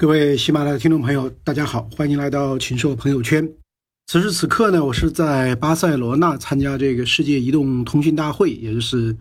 各位喜马拉雅听众朋友，大家好，欢迎来到禽兽朋友圈。此时此刻呢，我是在巴塞罗那参加这个世界移动通讯大会，也就是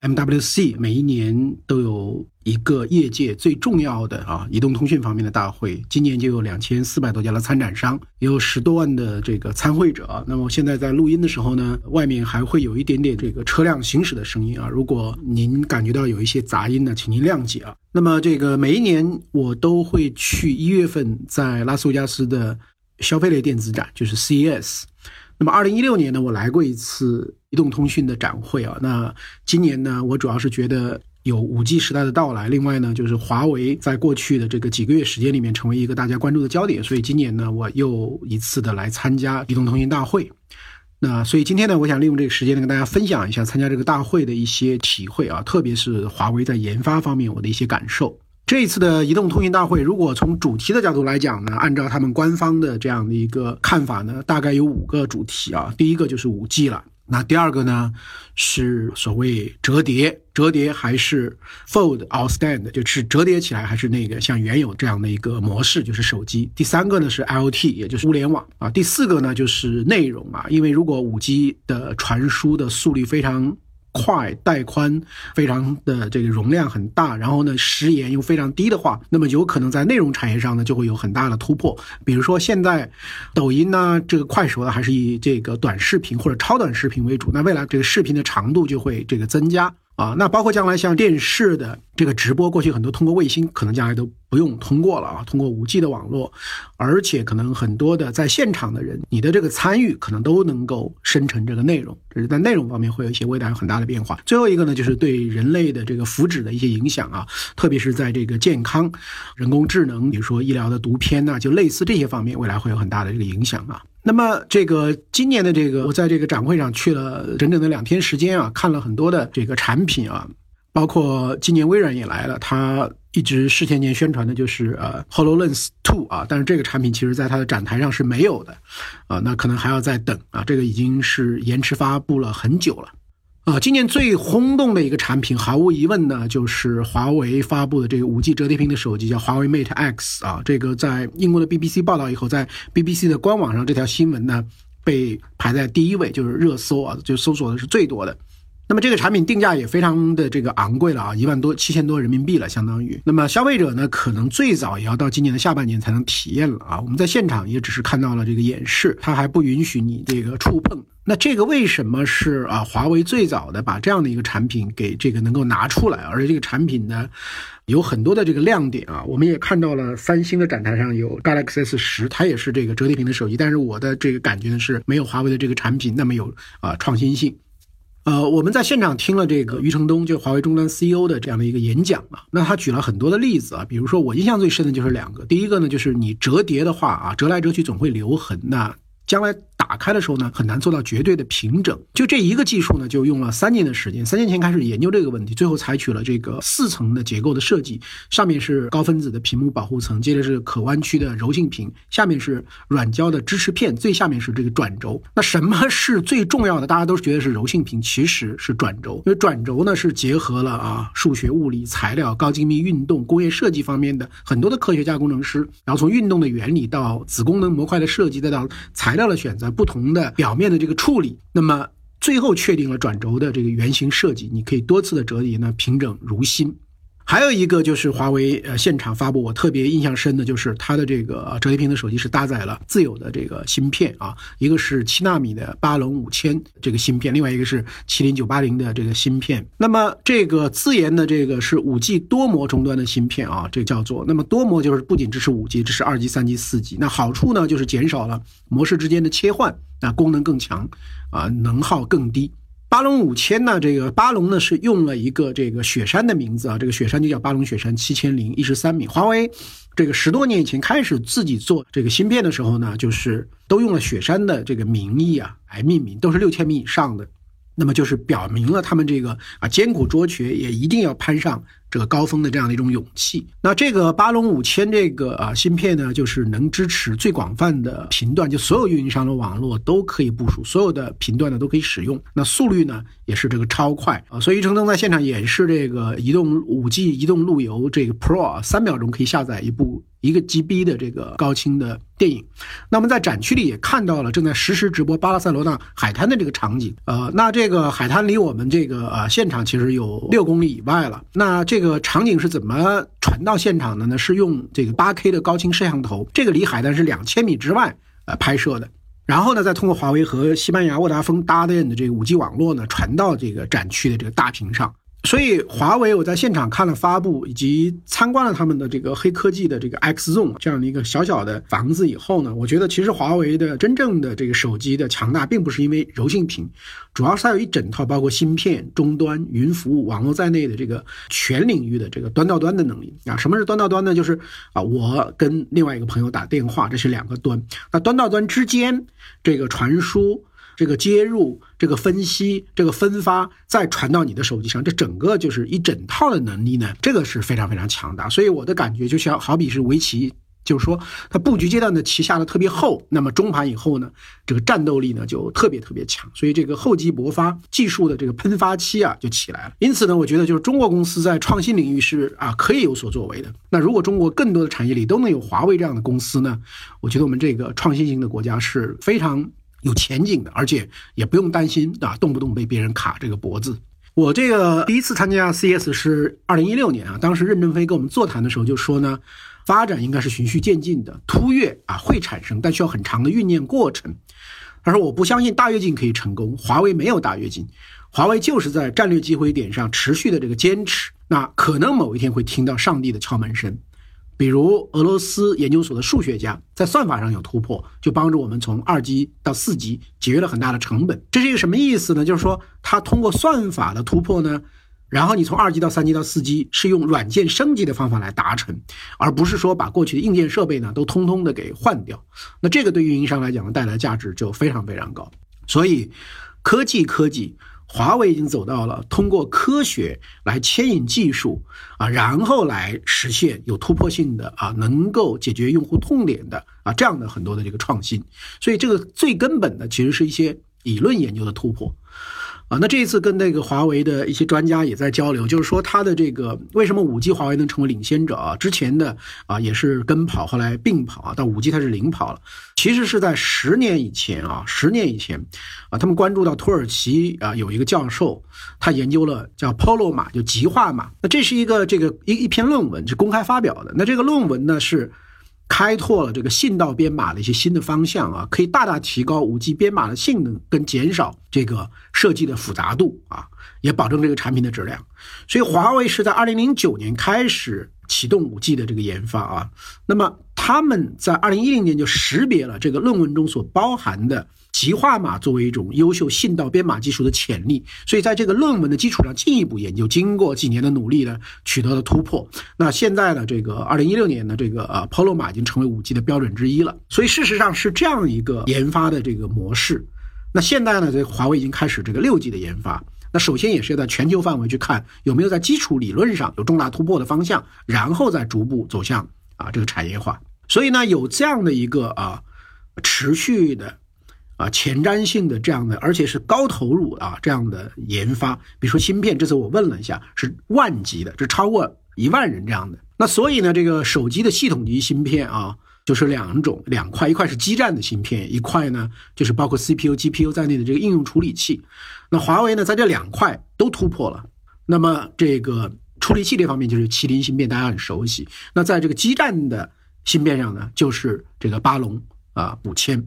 MWC，每一年都有一个业界最重要的啊移动通讯方面的大会。今年就有两千四百多家的参展商，也有十多万的这个参会者。那么现在在录音的时候呢，外面还会有一点点这个车辆行驶的声音啊。如果您感觉到有一些杂音呢，请您谅解啊。那么，这个每一年我都会去一月份在拉斯维加斯的消费类电子展，就是 CES。那么，二零一六年呢，我来过一次移动通讯的展会啊。那今年呢，我主要是觉得有五 G 时代的到来，另外呢，就是华为在过去的这个几个月时间里面成为一个大家关注的焦点，所以今年呢，我又一次的来参加移动通讯大会。那所以今天呢，我想利用这个时间呢，跟大家分享一下参加这个大会的一些体会啊，特别是华为在研发方面我的一些感受。这一次的移动通讯大会，如果从主题的角度来讲呢，按照他们官方的这样的一个看法呢，大概有五个主题啊。第一个就是五 G 了。那第二个呢，是所谓折叠，折叠还是 fold or stand，就是折叠起来还是那个像原有这样的一个模式，就是手机。第三个呢是 IoT，也就是物联网啊。第四个呢就是内容啊，因为如果五 G 的传输的速率非常。快带宽非常的这个容量很大，然后呢时延又非常低的话，那么有可能在内容产业上呢就会有很大的突破。比如说现在抖音呢，这个快手呢还是以这个短视频或者超短视频为主，那未来这个视频的长度就会这个增加。啊，那包括将来像电视的这个直播，过去很多通过卫星，可能将来都不用通过了啊，通过五 G 的网络，而且可能很多的在现场的人，你的这个参与可能都能够生成这个内容，这是在内容方面会有一些未来有很大的变化。最后一个呢，就是对人类的这个福祉的一些影响啊，特别是在这个健康、人工智能，比如说医疗的读片呐，就类似这些方面，未来会有很大的这个影响啊。那么这个今年的这个，我在这个展会上去了整整的两天时间啊，看了很多的这个产品啊，包括今年微软也来了，它一直事前年宣传的就是呃 Hololens Two 啊，但是这个产品其实在它的展台上是没有的，啊，那可能还要再等啊，这个已经是延迟发布了很久了。啊，今年最轰动的一个产品，毫无疑问呢，就是华为发布的这个五 G 折叠屏的手机，叫华为 Mate X 啊。这个在英国的 BBC 报道以后，在 BBC 的官网上，这条新闻呢被排在第一位，就是热搜啊，就搜索的是最多的。那么这个产品定价也非常的这个昂贵了啊，一万多七千多人民币了，相当于。那么消费者呢，可能最早也要到今年的下半年才能体验了啊。我们在现场也只是看到了这个演示，它还不允许你这个触碰。那这个为什么是啊？华为最早的把这样的一个产品给这个能够拿出来，而且这个产品呢，有很多的这个亮点啊。我们也看到了三星的展台上有 Galaxy S 十，它也是这个折叠屏的手机，但是我的这个感觉呢是没有华为的这个产品那么有啊创新性。呃，我们在现场听了这个余承东，就华为终端 CEO 的这样的一个演讲啊，那他举了很多的例子啊，比如说我印象最深的就是两个，第一个呢就是你折叠的话啊，折来折去总会留痕，那将来。打开的时候呢，很难做到绝对的平整。就这一个技术呢，就用了三年的时间。三年前开始研究这个问题，最后采取了这个四层的结构的设计，上面是高分子的屏幕保护层，接着是可弯曲的柔性屏，下面是软胶的支持片，最下面是这个转轴。那什么是最重要的？大家都觉得是柔性屏，其实是转轴。因为转轴呢是结合了啊数学、物理、材料、高精密运动、工业设计方面的很多的科学家、工程师，然后从运动的原理到子功能模块的设计，再到材料的选择。不同的表面的这个处理，那么最后确定了转轴的这个圆形设计，你可以多次的折叠呢，平整如新。还有一个就是华为呃现场发布，我特别印象深的就是它的这个折叠屏的手机是搭载了自有的这个芯片啊，一个是七纳米的八龙五千这个芯片，另外一个是麒麟九八零的这个芯片。那么这个自研的这个是五 G 多模终端的芯片啊，这叫做那么多模就是不仅支持五 G，支持二 G、三 G、四 G。那好处呢就是减少了模式之间的切换，那功能更强啊，能耗更低。巴龙五千呢？这个巴龙呢是用了一个这个雪山的名字啊，这个雪山就叫巴龙雪山七千零一十三米。华为这个十多年以前开始自己做这个芯片的时候呢，就是都用了雪山的这个名义啊来命名，都是六千米以上的。那么就是表明了他们这个啊艰苦卓绝，也一定要攀上这个高峰的这样的一种勇气。那这个八龙五千这个啊芯片呢，就是能支持最广泛的频段，就所有运营商的网络都可以部署，所有的频段呢都可以使用。那速率呢也是这个超快啊。所以程程在现场演示这个移动五 G 移动路由这个 Pro 三秒钟可以下载一部。一个 GB 的这个高清的电影。那么在展区里也看到了正在实时直播巴拉塞罗那海滩的这个场景。呃，那这个海滩离我们这个呃现场其实有六公里以外了。那这这个场景是怎么传到现场的呢？是用这个 8K 的高清摄像头，这个离海滩是两千米之外呃拍摄的。然后呢，再通过华为和西班牙沃达丰搭建的这个 5G 网络呢，传到这个展区的这个大屏上。所以，华为我在现场看了发布，以及参观了他们的这个黑科技的这个 X Zone 这样的一个小小的房子以后呢，我觉得其实华为的真正的这个手机的强大，并不是因为柔性屏，主要是它有一整套包括芯片、终端、云服务、网络在内的这个全领域的这个端到端的能力啊。什么是端到端呢？就是啊，我跟另外一个朋友打电话，这是两个端，那端到端之间这个传输。这个接入、这个分析、这个分发，再传到你的手机上，这整个就是一整套的能力呢，这个是非常非常强大。所以我的感觉就像好比是围棋，就是说它布局阶段的棋下的特别厚，那么中盘以后呢，这个战斗力呢就特别特别强。所以这个厚积薄发技术的这个喷发期啊就起来了。因此呢，我觉得就是中国公司在创新领域是啊可以有所作为的。那如果中国更多的产业里都能有华为这样的公司呢，我觉得我们这个创新型的国家是非常。有前景的，而且也不用担心啊，动不动被别人卡这个脖子。我这个第一次参加 CS 是二零一六年啊，当时任正非跟我们座谈的时候就说呢，发展应该是循序渐进的，突跃啊会产生，但需要很长的酝酿过程。他说我不相信大跃进可以成功，华为没有大跃进，华为就是在战略机会点上持续的这个坚持，那可能某一天会听到上帝的敲门声。比如俄罗斯研究所的数学家在算法上有突破，就帮助我们从二级到四级节约了很大的成本。这是一个什么意思呢？就是说，他通过算法的突破呢，然后你从二级到三级到四级是用软件升级的方法来达成，而不是说把过去的硬件设备呢都通通的给换掉。那这个对运营商来讲呢，带来的价值就非常非常高。所以，科技科技。华为已经走到了通过科学来牵引技术啊，然后来实现有突破性的啊，能够解决用户痛点的啊这样的很多的这个创新。所以这个最根本的其实是一些理论研究的突破。啊，那这一次跟那个华为的一些专家也在交流，就是说它的这个为什么五 G 华为能成为领先者啊？之前的啊也是跟跑，后来并跑啊，到五 G 它是领跑了。其实是在十年以前啊，十年以前啊，他们关注到土耳其啊有一个教授，他研究了叫 Polo 码，就极化码。那这是一个这个一一篇论文是公开发表的。那这个论文呢是。开拓了这个信道编码的一些新的方向啊，可以大大提高五 G 编码的性能，跟减少这个设计的复杂度啊，也保证这个产品的质量。所以华为是在二零零九年开始启动五 G 的这个研发啊，那么他们在二零一零年就识别了这个论文中所包含的。极化码作为一种优秀信道编码技术的潜力，所以在这个论文的基础上进一步研究，经过几年的努力呢，取得了突破。那现在呢，这个二零一六年的这个呃 Polo 码已经成为五 G 的标准之一了。所以事实上是这样一个研发的这个模式。那现在呢，这华为已经开始这个六 G 的研发。那首先也是要在全球范围去看有没有在基础理论上有重大突破的方向，然后再逐步走向啊这个产业化。所以呢，有这样的一个啊持续的。啊，前瞻性的这样的，而且是高投入啊，这样的研发，比如说芯片，这次我问了一下，是万级的，是超过一万人这样的。那所以呢，这个手机的系统级芯片啊，就是两种两块，一块是基站的芯片，一块呢就是包括 CPU、GPU 在内的这个应用处理器。那华为呢，在这两块都突破了。那么这个处理器这方面就是麒麟芯片，大家很熟悉。那在这个基站的芯片上呢，就是这个巴龙啊补铅。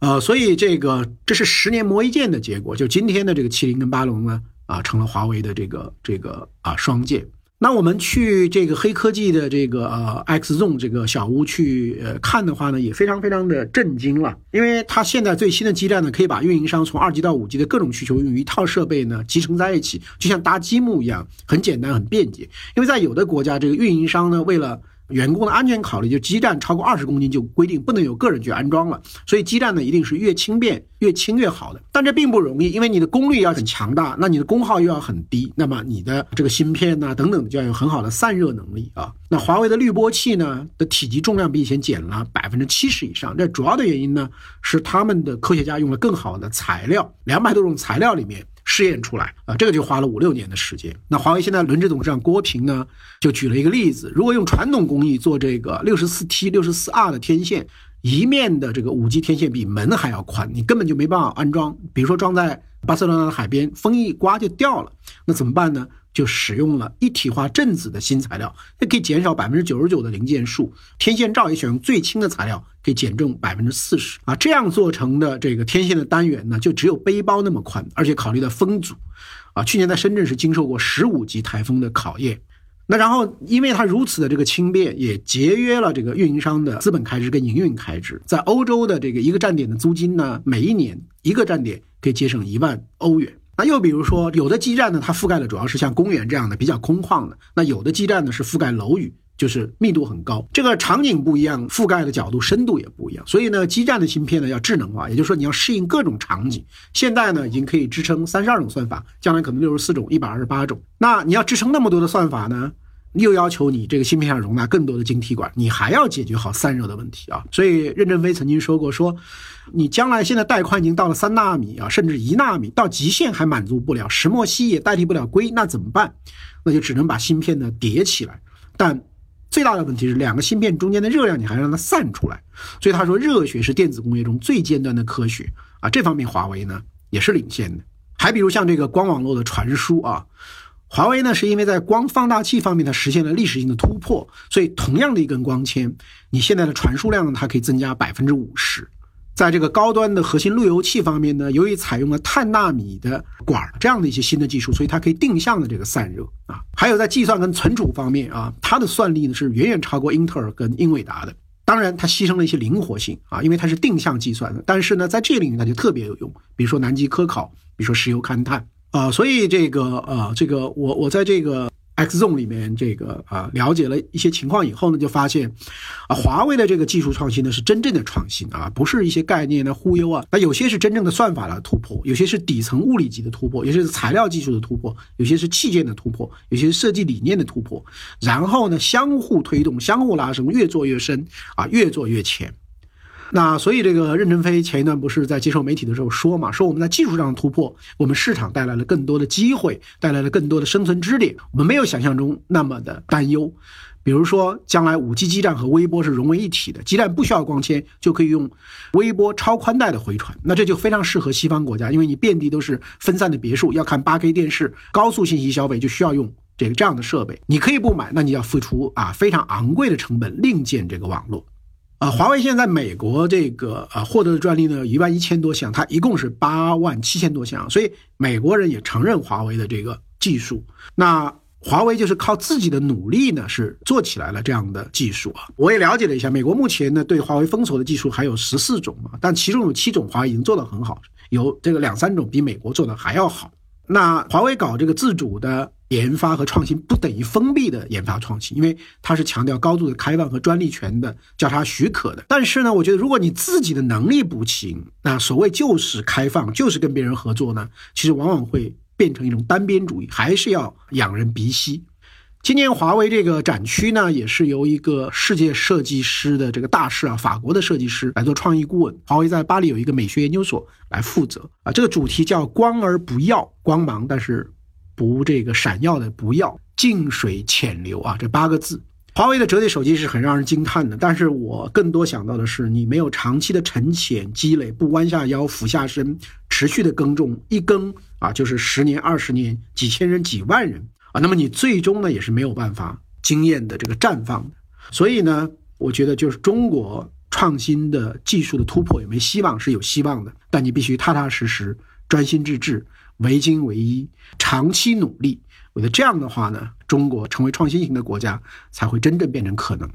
呃，所以这个这是十年磨一剑的结果，就今天的这个麒麟跟巴龙呢，啊，成了华为的这个这个啊双剑。那我们去这个黑科技的这个呃 X Zone 这个小屋去呃看的话呢，也非常非常的震惊了，因为它现在最新的基站呢，可以把运营商从二级到五 G 的各种需求用一套设备呢集成在一起，就像搭积木一样，很简单很便捷。因为在有的国家，这个运营商呢为了员工的安全考虑，就基站超过二十公斤就规定不能有个人去安装了。所以基站呢，一定是越轻便、越轻越好的。但这并不容易，因为你的功率要很强大，那你的功耗又要很低，那么你的这个芯片呐等等就要有很好的散热能力啊。那华为的滤波器呢的体积重量比以前减了百分之七十以上，这主要的原因呢是他们的科学家用了更好的材料，两百多种材料里面试验出来啊，这个就花了五六年的时间。那华为现在轮值董事长郭平呢，就举了一个例子：如果用传统工艺做这个六十四 T、六十四 R 的天线，一面的这个五 G 天线比门还要宽，你根本就没办法安装。比如说装在巴塞罗那的海边，风一刮就掉了，那怎么办呢？就使用了一体化振子的新材料，它可以减少百分之九十九的零件数。天线罩也选用最轻的材料，可以减重百分之四十啊。这样做成的这个天线的单元呢，就只有背包那么宽，而且考虑到风阻，啊，去年在深圳是经受过十五级台风的考验。那然后，因为它如此的这个轻便，也节约了这个运营商的资本开支跟营运开支。在欧洲的这个一个站点的租金呢，每一年一个站点可以节省一万欧元。那又比如说，有的基站呢，它覆盖的主要是像公园这样的比较空旷的；那有的基站呢是覆盖楼宇，就是密度很高。这个场景不一样，覆盖的角度、深度也不一样。所以呢，基站的芯片呢要智能化，也就是说你要适应各种场景。现在呢已经可以支撑三十二种算法，将来可能六十四种、一百二十八种。那你要支撑那么多的算法呢？又要求你这个芯片上容纳更多的晶体管，你还要解决好散热的问题啊！所以任正非曾经说过，说你将来现在带宽已经到了三纳米啊，甚至一纳米，到极限还满足不了，石墨烯也代替不了硅，那怎么办？那就只能把芯片呢叠起来。但最大的问题是，两个芯片中间的热量你还让它散出来。所以他说，热学是电子工业中最尖端的科学啊！这方面华为呢也是领先的。还比如像这个光网络的传输啊。华为呢，是因为在光放大器方面它实现了历史性的突破，所以同样的一根光纤，你现在的传输量呢它可以增加百分之五十。在这个高端的核心路由器方面呢，由于采用了碳纳米的管这样的一些新的技术，所以它可以定向的这个散热啊。还有在计算跟存储方面啊，它的算力呢是远远超过英特尔跟英伟达的。当然，它牺牲了一些灵活性啊，因为它是定向计算的。但是呢，在这个领域它就特别有用，比如说南极科考，比如说石油勘探。啊，所以这个呃，这个我我在这个 X Zone 里面这个啊了解了一些情况以后呢，就发现，啊，华为的这个技术创新呢是真正的创新啊，不是一些概念的忽悠啊。那有些是真正的算法的突破，有些是底层物理级的突破，有些是材料技术的突破，有些是器件的突破，有些是设计理念的突破。然后呢，相互推动，相互拉伸，越做越深啊，越做越浅。那所以这个任正非前一段不是在接受媒体的时候说嘛，说我们在技术上的突破，我们市场带来了更多的机会，带来了更多的生存支点，我们没有想象中那么的担忧。比如说，将来五 G 基站和微波是融为一体的，基站不需要光纤就可以用微波超宽带的回传，那这就非常适合西方国家，因为你遍地都是分散的别墅，要看 8K 电视，高速信息消费就需要用这个这样的设备。你可以不买，那你要付出啊非常昂贵的成本另建这个网络。啊，华为现在美国这个啊获得的专利呢，一万一千多项，它一共是八万七千多项，所以美国人也承认华为的这个技术。那华为就是靠自己的努力呢，是做起来了这样的技术啊。我也了解了一下，美国目前呢对华为封锁的技术还有十四种嘛，但其中有七种华为已经做得很好，有这个两三种比美国做的还要好。那华为搞这个自主的。研发和创新不等于封闭的研发创新，因为它是强调高度的开放和专利权的交叉许可的。但是呢，我觉得如果你自己的能力不行，那所谓就是开放，就是跟别人合作呢，其实往往会变成一种单边主义，还是要仰人鼻息。今年华为这个展区呢，也是由一个世界设计师的这个大师啊，法国的设计师来做创意顾问。华为在巴黎有一个美学研究所来负责啊，这个主题叫“光而不耀”，光芒，但是。不，这个闪耀的不要，静水浅流啊，这八个字。华为的折叠手机是很让人惊叹的，但是我更多想到的是，你没有长期的沉潜积累，不弯下腰俯下身，持续的耕种，一耕啊就是十年、二十年、几千人、几万人啊，那么你最终呢也是没有办法惊艳的这个绽放的。所以呢，我觉得就是中国创新的技术的突破有没有希望是有希望的，但你必须踏踏实实、专心致志。唯精唯一，长期努力，我觉得这样的话呢，中国成为创新型的国家才会真正变成可能。